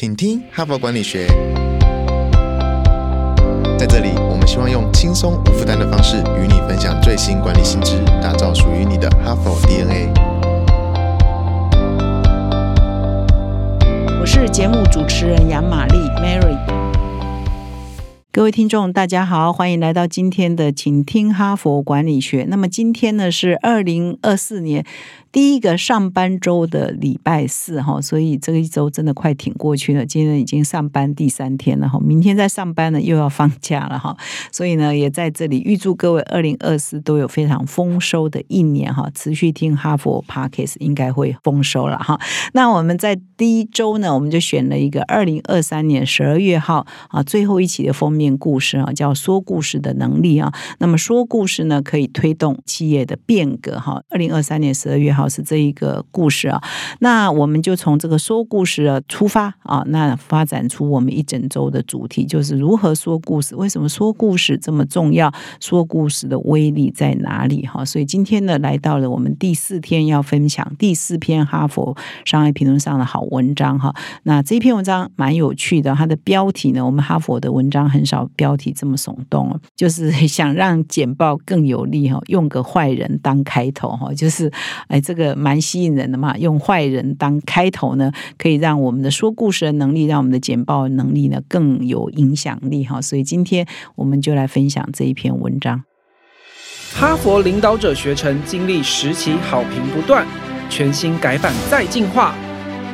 请听哈佛管理学。在这里，我们希望用轻松无负担的方式与你分享最新管理新知，打造属于你的哈佛 DNA。我是节目主持人杨玛丽 Mary。各位听众，大家好，欢迎来到今天的请听哈佛管理学。那么今天呢是二零二四年。第一个上班周的礼拜四哈，所以这个一周真的快挺过去了。今天已经上班第三天了哈，明天再上班呢又要放假了哈。所以呢，也在这里预祝各位二零二四都有非常丰收的一年哈。持续听哈佛 Podcast 应该会丰收了哈。那我们在第一周呢，我们就选了一个二零二三年十二月号啊最后一期的封面故事啊，叫说故事的能力啊。那么说故事呢，可以推动企业的变革哈。二零二三年十二月。好是这一个故事啊，那我们就从这个说故事啊出发啊，那发展出我们一整周的主题，就是如何说故事。为什么说故事这么重要？说故事的威力在哪里？哈，所以今天呢，来到了我们第四天要分享第四篇哈佛商业评论上的好文章哈。那这篇文章蛮有趣的，它的标题呢，我们哈佛的文章很少标题这么耸动，就是想让简报更有力哈，用个坏人当开头哈，就是哎。这个蛮吸引人的嘛，用坏人当开头呢，可以让我们的说故事的能力，让我们的简报能力呢更有影响力哈。所以今天我们就来分享这一篇文章。哈佛领导者学程经历十期好评不断，全新改版再进化，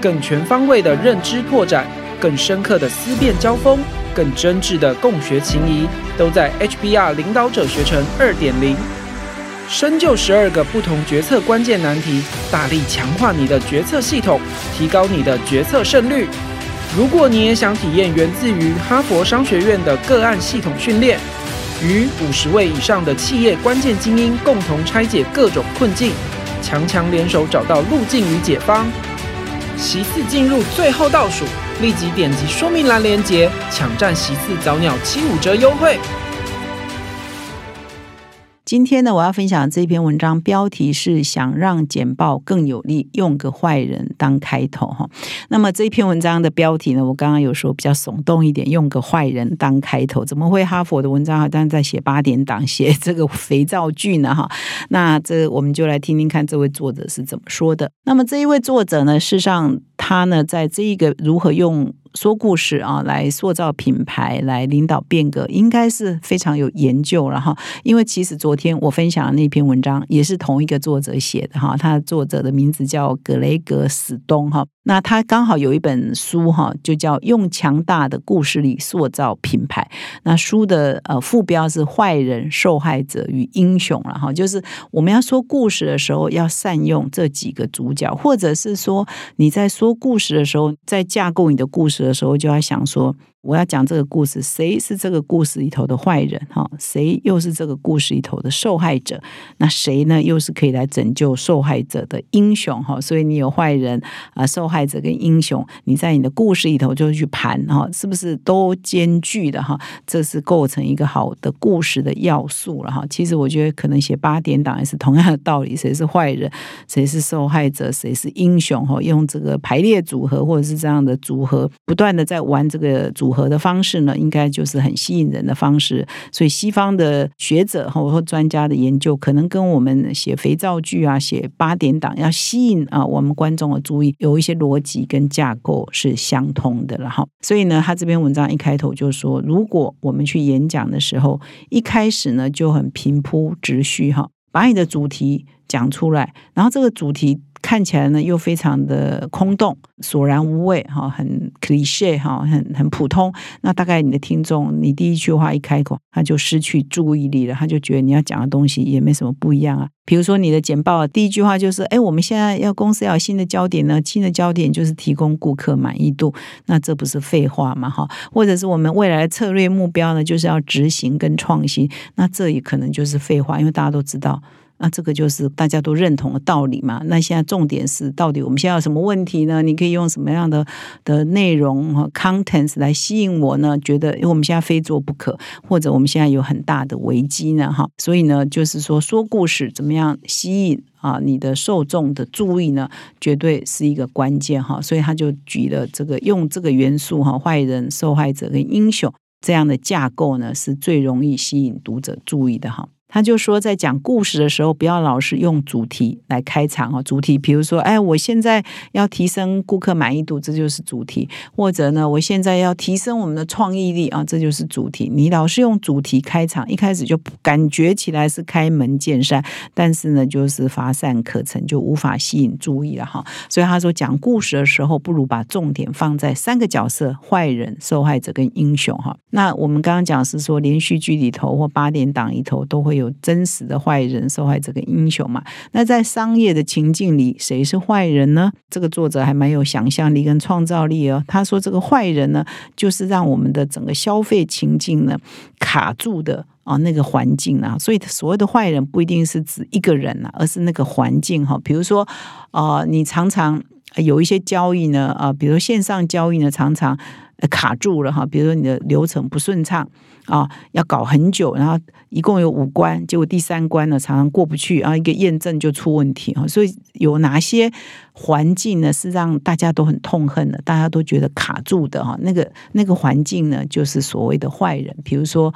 更全方位的认知拓展，更深刻的思辨交锋，更真挚的共学情谊，都在 HBR 领导者学程二点零。深究十二个不同决策关键难题，大力强化你的决策系统，提高你的决策胜率。如果你也想体验源自于哈佛商学院的个案系统训练，与五十位以上的企业关键精英共同拆解各种困境，强强联手找到路径与解方。席次进入最后倒数，立即点击说明栏链接，抢占席次早鸟七五折优惠。今天呢，我要分享这篇文章，标题是“想让简报更有力，用个坏人当开头”哈。那么这篇文章的标题呢，我刚刚有说比较耸动一点，用个坏人当开头，怎么会哈佛的文章好像在写八点档，写这个肥皂剧呢？哈，那这我们就来听听看这位作者是怎么说的。那么这一位作者呢，事实上他呢，在这一个如何用。说故事啊，来塑造品牌，来领导变革，应该是非常有研究了哈。因为其实昨天我分享的那篇文章也是同一个作者写的哈，他的作者的名字叫格雷格史东哈。那他刚好有一本书哈，就叫《用强大的故事力塑造品牌》。那书的呃副标是“坏人、受害者与英雄”了哈，就是我们要说故事的时候，要善用这几个主角，或者是说你在说故事的时候，在架构你的故事的时候，就要想说。我要讲这个故事，谁是这个故事里头的坏人？哈，谁又是这个故事里头的受害者？那谁呢？又是可以来拯救受害者的英雄？哈，所以你有坏人啊，受害者跟英雄，你在你的故事里头就去盘哈，是不是都兼具的哈？这是构成一个好的故事的要素了哈。其实我觉得可能写八点档也是同样的道理，谁是坏人，谁是受害者，谁是英雄？哈，用这个排列组合或者是这样的组合，不断的在玩这个组。合的方式呢，应该就是很吸引人的方式。所以西方的学者和专家的研究，可能跟我们写肥皂剧啊、写八点档要吸引啊我们观众的注意，有一些逻辑跟架构是相通的了哈。所以呢，他这篇文章一开头就说，如果我们去演讲的时候，一开始呢就很平铺直叙哈，把你的主题讲出来，然后这个主题。看起来呢，又非常的空洞、索然无味，哈，很 cliche 哈，很很普通。那大概你的听众，你第一句话一开口，他就失去注意力了，他就觉得你要讲的东西也没什么不一样啊。比如说你的简报第一句话就是，哎，我们现在要公司要有新的焦点呢，新的焦点就是提供顾客满意度，那这不是废话吗？哈，或者是我们未来的策略目标呢，就是要执行跟创新，那这也可能就是废话，因为大家都知道。那这个就是大家都认同的道理嘛。那现在重点是，到底我们现在有什么问题呢？你可以用什么样的的内容和 contents 来吸引我呢？觉得因为我们现在非做不可，或者我们现在有很大的危机呢？哈，所以呢，就是说说故事怎么样吸引啊你的受众的注意呢？绝对是一个关键哈。所以他就举了这个用这个元素哈，坏人、受害者跟英雄。这样的架构呢，是最容易吸引读者注意的哈。他就说，在讲故事的时候，不要老是用主题来开场哦。主题，比如说，哎，我现在要提升顾客满意度，这就是主题；或者呢，我现在要提升我们的创意力啊，这就是主题。你老是用主题开场，一开始就感觉起来是开门见山，但是呢，就是乏善可陈，就无法吸引注意了哈。所以他说，讲故事的时候，不如把重点放在三个角色：坏人、受害者跟英雄哈。那我们刚刚讲是说，连续剧里头或八点档里头都会有。有真实的坏人、受害者跟英雄嘛？那在商业的情境里，谁是坏人呢？这个作者还蛮有想象力跟创造力哦。他说，这个坏人呢，就是让我们的整个消费情境呢卡住的啊那个环境啊。所以，所谓的坏人不一定是指一个人啊，而是那个环境哈。比如说，啊，你常常有一些交易呢，啊，比如线上交易呢，常常。卡住了哈，比如说你的流程不顺畅啊，要搞很久，然后一共有五关，结果第三关呢常常过不去然后，一个验证就出问题哈，所以有哪些环境呢是让大家都很痛恨的，大家都觉得卡住的哈，那个那个环境呢就是所谓的坏人，比如说。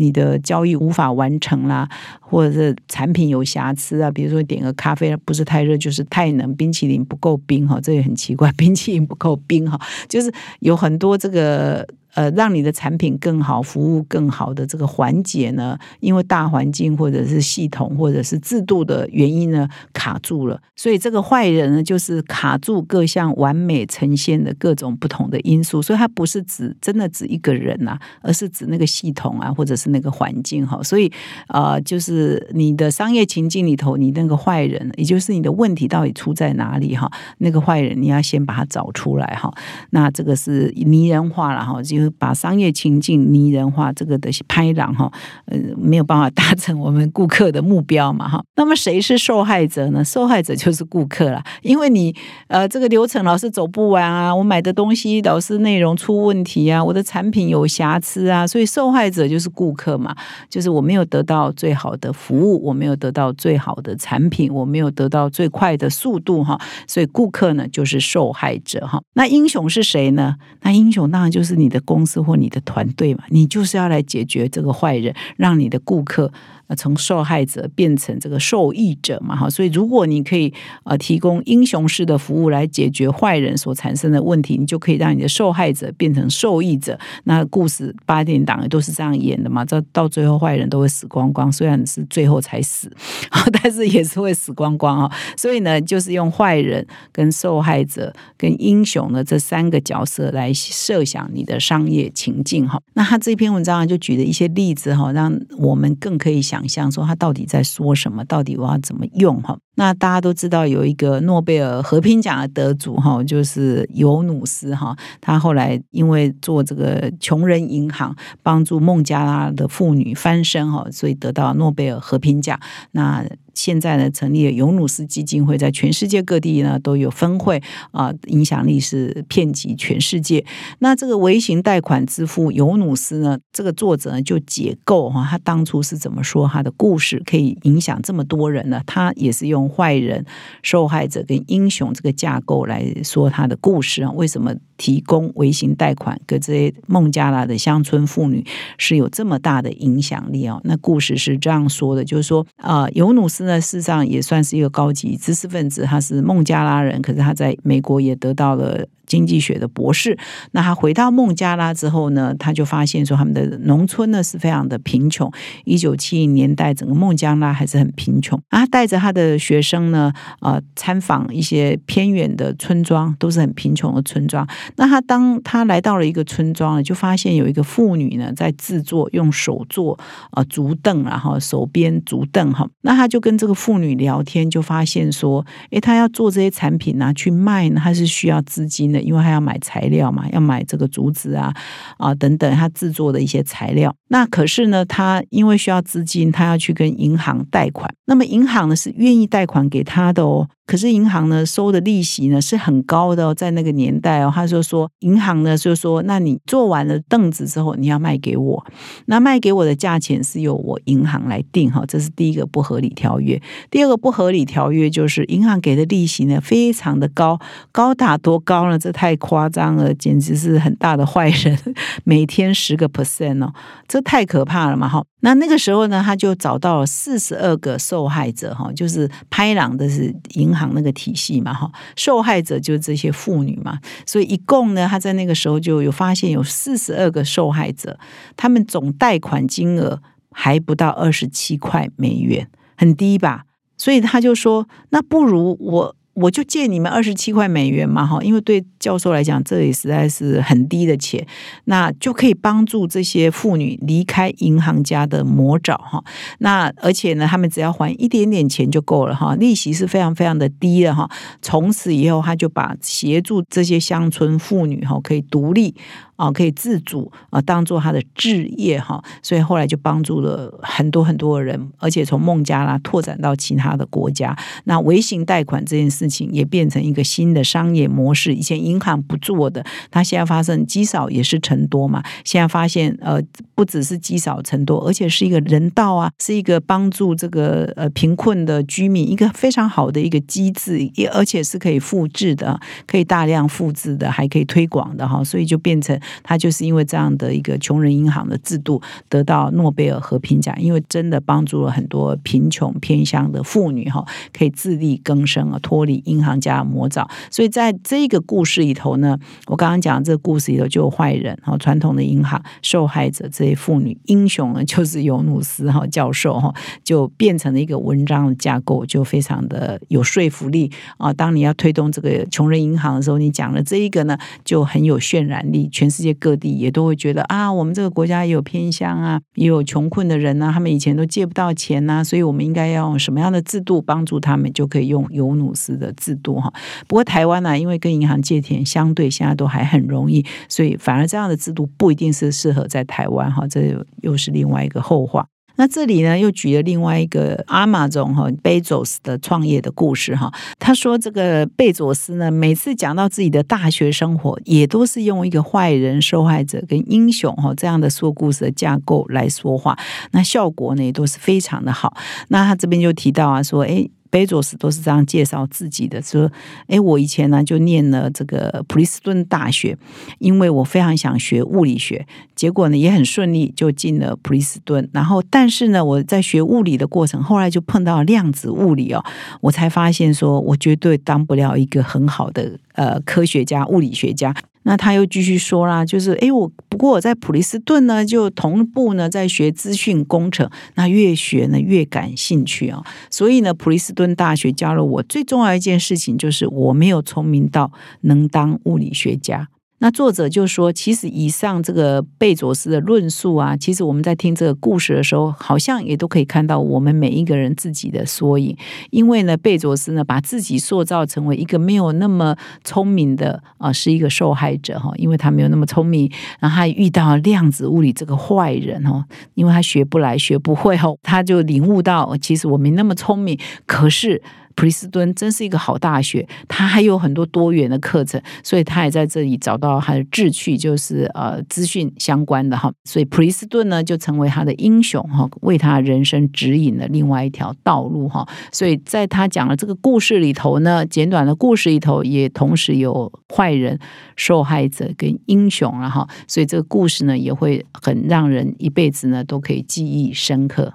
你的交易无法完成啦，或者是产品有瑕疵啊，比如说点个咖啡不是太热就是太冷，冰淇淋不够冰哈，这也很奇怪，冰淇淋不够冰哈，就是有很多这个。呃，让你的产品更好，服务更好的这个环节呢，因为大环境或者是系统或者是制度的原因呢，卡住了。所以这个坏人呢，就是卡住各项完美呈现的各种不同的因素。所以它不是指真的指一个人呐，而是指那个系统啊，或者是那个环境哈。所以呃，就是你的商业情境里头，你那个坏人，也就是你的问题到底出在哪里哈？那个坏人你要先把它找出来哈。那这个是拟人化了哈，就。把商业情境拟人化，这个的拍档哈，呃，没有办法达成我们顾客的目标嘛哈。那么谁是受害者呢？受害者就是顾客了，因为你呃这个流程老是走不完啊，我买的东西老是内容出问题啊，我的产品有瑕疵啊，所以受害者就是顾客嘛，就是我没有得到最好的服务，我没有得到最好的产品，我没有得到最快的速度哈，所以顾客呢就是受害者哈。那英雄是谁呢？那英雄当然就是你的。公司或你的团队嘛，你就是要来解决这个坏人，让你的顾客。从受害者变成这个受益者嘛，哈，所以如果你可以呃提供英雄式的服务来解决坏人所产生的问题，你就可以让你的受害者变成受益者。那故事八点档都是这样演的嘛，到到最后坏人都会死光光，虽然是最后才死，但是也是会死光光啊。所以呢，就是用坏人、跟受害者、跟英雄的这三个角色来设想你的商业情境哈。那他这篇文章就举了一些例子哈，让我们更可以想。想象说他到底在说什么？到底我要怎么用？哈，那大家都知道有一个诺贝尔和平奖的得主哈，就是尤努斯哈。他后来因为做这个穷人银行，帮助孟加拉的妇女翻身哈，所以得到诺贝尔和平奖。那现在呢，成立了尤努斯基金会，在全世界各地呢都有分会啊，影响力是遍及全世界。那这个微型贷款之父尤努斯呢，这个作者呢就解构哈，他当初是怎么说他的故事可以影响这么多人呢？他也是用坏人、受害者跟英雄这个架构来说他的故事啊。为什么提供微型贷款给这些孟加拉的乡村妇女是有这么大的影响力啊？那故事是这样说的，就是说啊，尤努斯。呢事实上也算是一个高级知识分子，他是孟加拉人，可是他在美国也得到了。经济学的博士，那他回到孟加拉之后呢，他就发现说他们的农村呢是非常的贫穷。一九七零年代，整个孟加拉还是很贫穷。他带着他的学生呢，呃，参访一些偏远的村庄，都是很贫穷的村庄。那他当他来到了一个村庄呢，就发现有一个妇女呢在制作用手做啊竹凳，然后手编竹凳哈。那他就跟这个妇女聊天，就发现说，诶，他要做这些产品呢去卖呢，他是需要资金的，因为他要买材料嘛，要买这个竹子啊啊等等，他制作的一些材料。那可是呢，他因为需要资金，他要去跟银行贷款。那么银行呢是愿意贷贷款给他的哦。可是银行呢收的利息呢是很高的哦，在那个年代哦，他就说银行呢就说，那你做完了凳子之后，你要卖给我，那卖给我的价钱是由我银行来定哈，这是第一个不合理条约。第二个不合理条约就是银行给的利息呢非常的高，高达多高呢？这太夸张了，简直是很大的坏人，每天十个 percent 哦，这太可怕了嘛哈。那那个时候呢，他就找到了四十二个受害者哈，就是拍朗的是银行。那个体系嘛，哈，受害者就是这些妇女嘛，所以一共呢，他在那个时候就有发现有四十二个受害者，他们总贷款金额还不到二十七块美元，很低吧？所以他就说，那不如我。我就借你们二十七块美元嘛，哈，因为对教授来讲，这里实在是很低的钱，那就可以帮助这些妇女离开银行家的魔爪，哈。那而且呢，他们只要还一点点钱就够了，哈，利息是非常非常的低的，哈。从此以后，他就把协助这些乡村妇女，哈，可以独立。啊，可以自主啊，当做他的置业哈，所以后来就帮助了很多很多人，而且从孟加拉拓展到其他的国家。那微型贷款这件事情也变成一个新的商业模式，以前银行不做的，它现在发生积少也是成多嘛。现在发现呃，不只是积少成多，而且是一个人道啊，是一个帮助这个呃贫困的居民一个非常好的一个机制，也而且是可以复制的，可以大量复制的，还可以推广的哈，所以就变成。他就是因为这样的一个穷人银行的制度，得到诺贝尔和平奖，因为真的帮助了很多贫穷偏乡的妇女哈，可以自力更生啊，脱离银行家的魔爪。所以在这个故事里头呢，我刚刚讲这个故事里头就有坏人哈，传统的银行受害者这些妇女，英雄呢就是尤努斯哈教授哈，就变成了一个文章的架构，就非常的有说服力啊。当你要推动这个穷人银行的时候，你讲了这一个呢，就很有渲染力，全。世世界各地也都会觉得啊，我们这个国家也有偏乡啊，也有穷困的人呐，他们以前都借不到钱呐，所以我们应该要用什么样的制度帮助他们，就可以用尤努斯的制度哈。不过台湾呢，因为跟银行借钱相对现在都还很容易，所以反而这样的制度不一定是适合在台湾哈，这又是另外一个后话。那这里呢，又举了另外一个阿玛总哈贝佐斯的创业的故事哈。他说，这个贝佐斯呢，每次讲到自己的大学生活，也都是用一个坏人、受害者跟英雄哈这样的说故事的架构来说话，那效果呢也都是非常的好。那他这边就提到啊，说哎。贝佐斯都是这样介绍自己的，说：“哎，我以前呢就念了这个普利斯顿大学，因为我非常想学物理学，结果呢也很顺利就进了普利斯顿。然后，但是呢我在学物理的过程，后来就碰到量子物理哦，我才发现说我绝对当不了一个很好的呃科学家、物理学家。”那他又继续说啦，就是诶，我不过我在普利斯顿呢，就同步呢在学资讯工程，那越学呢越感兴趣啊，所以呢普利斯顿大学教了我最重要一件事情，就是我没有聪明到能当物理学家。那作者就说，其实以上这个贝佐斯的论述啊，其实我们在听这个故事的时候，好像也都可以看到我们每一个人自己的缩影。因为呢，贝佐斯呢，把自己塑造成为一个没有那么聪明的啊，是一个受害者哈，因为他没有那么聪明，然后他遇到量子物理这个坏人哦，因为他学不来、学不会哦，他就领悟到，其实我没那么聪明，可是。普林斯顿真是一个好大学，它还有很多多元的课程，所以他也在这里找到他的志趣，就是呃资讯相关的哈。所以普林斯顿呢就成为他的英雄哈，为他人生指引了另外一条道路哈。所以在他讲的这个故事里头呢，简短的故事里头也同时有坏人、受害者跟英雄了哈。所以这个故事呢也会很让人一辈子呢都可以记忆深刻。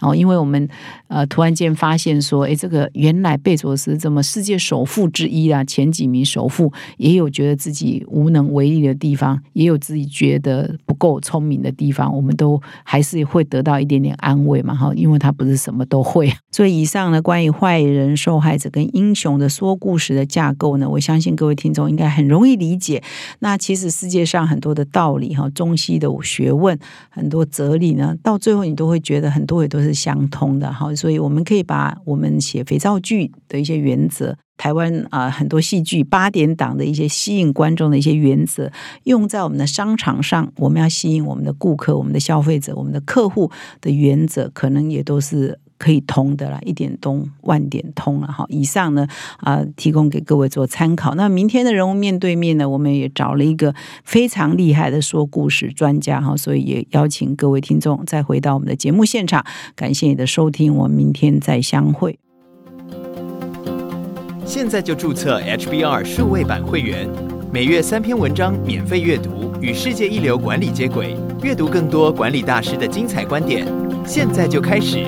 哦，因为我们呃突然间发现说，哎，这个原来贝佐斯这么世界首富之一啊，前几名首富也有觉得自己无能为力的地方，也有自己觉得不够聪明的地方，我们都还是会得到一点点安慰嘛，哈，因为他不是什么都会。所以以上呢，关于坏人、受害者跟英雄的说故事的架构呢，我相信各位听众应该很容易理解。那其实世界上很多的道理哈，中西的学问，很多哲理呢，到最后你都会觉得很多也都是是相通的哈。所以我们可以把我们写肥皂剧的一些原则。台湾啊，很多戏剧八点档的一些吸引观众的一些原则，用在我们的商场上，我们要吸引我们的顾客、我们的消费者、我们的客户的原则，可能也都是可以通的啦，一点通万点通了哈。以上呢啊，提供给各位做参考。那明天的人物面对面呢，我们也找了一个非常厉害的说故事专家哈，所以也邀请各位听众再回到我们的节目现场。感谢你的收听，我们明天再相会。现在就注册 HBR 数位版会员，每月三篇文章免费阅读，与世界一流管理接轨，阅读更多管理大师的精彩观点。现在就开始。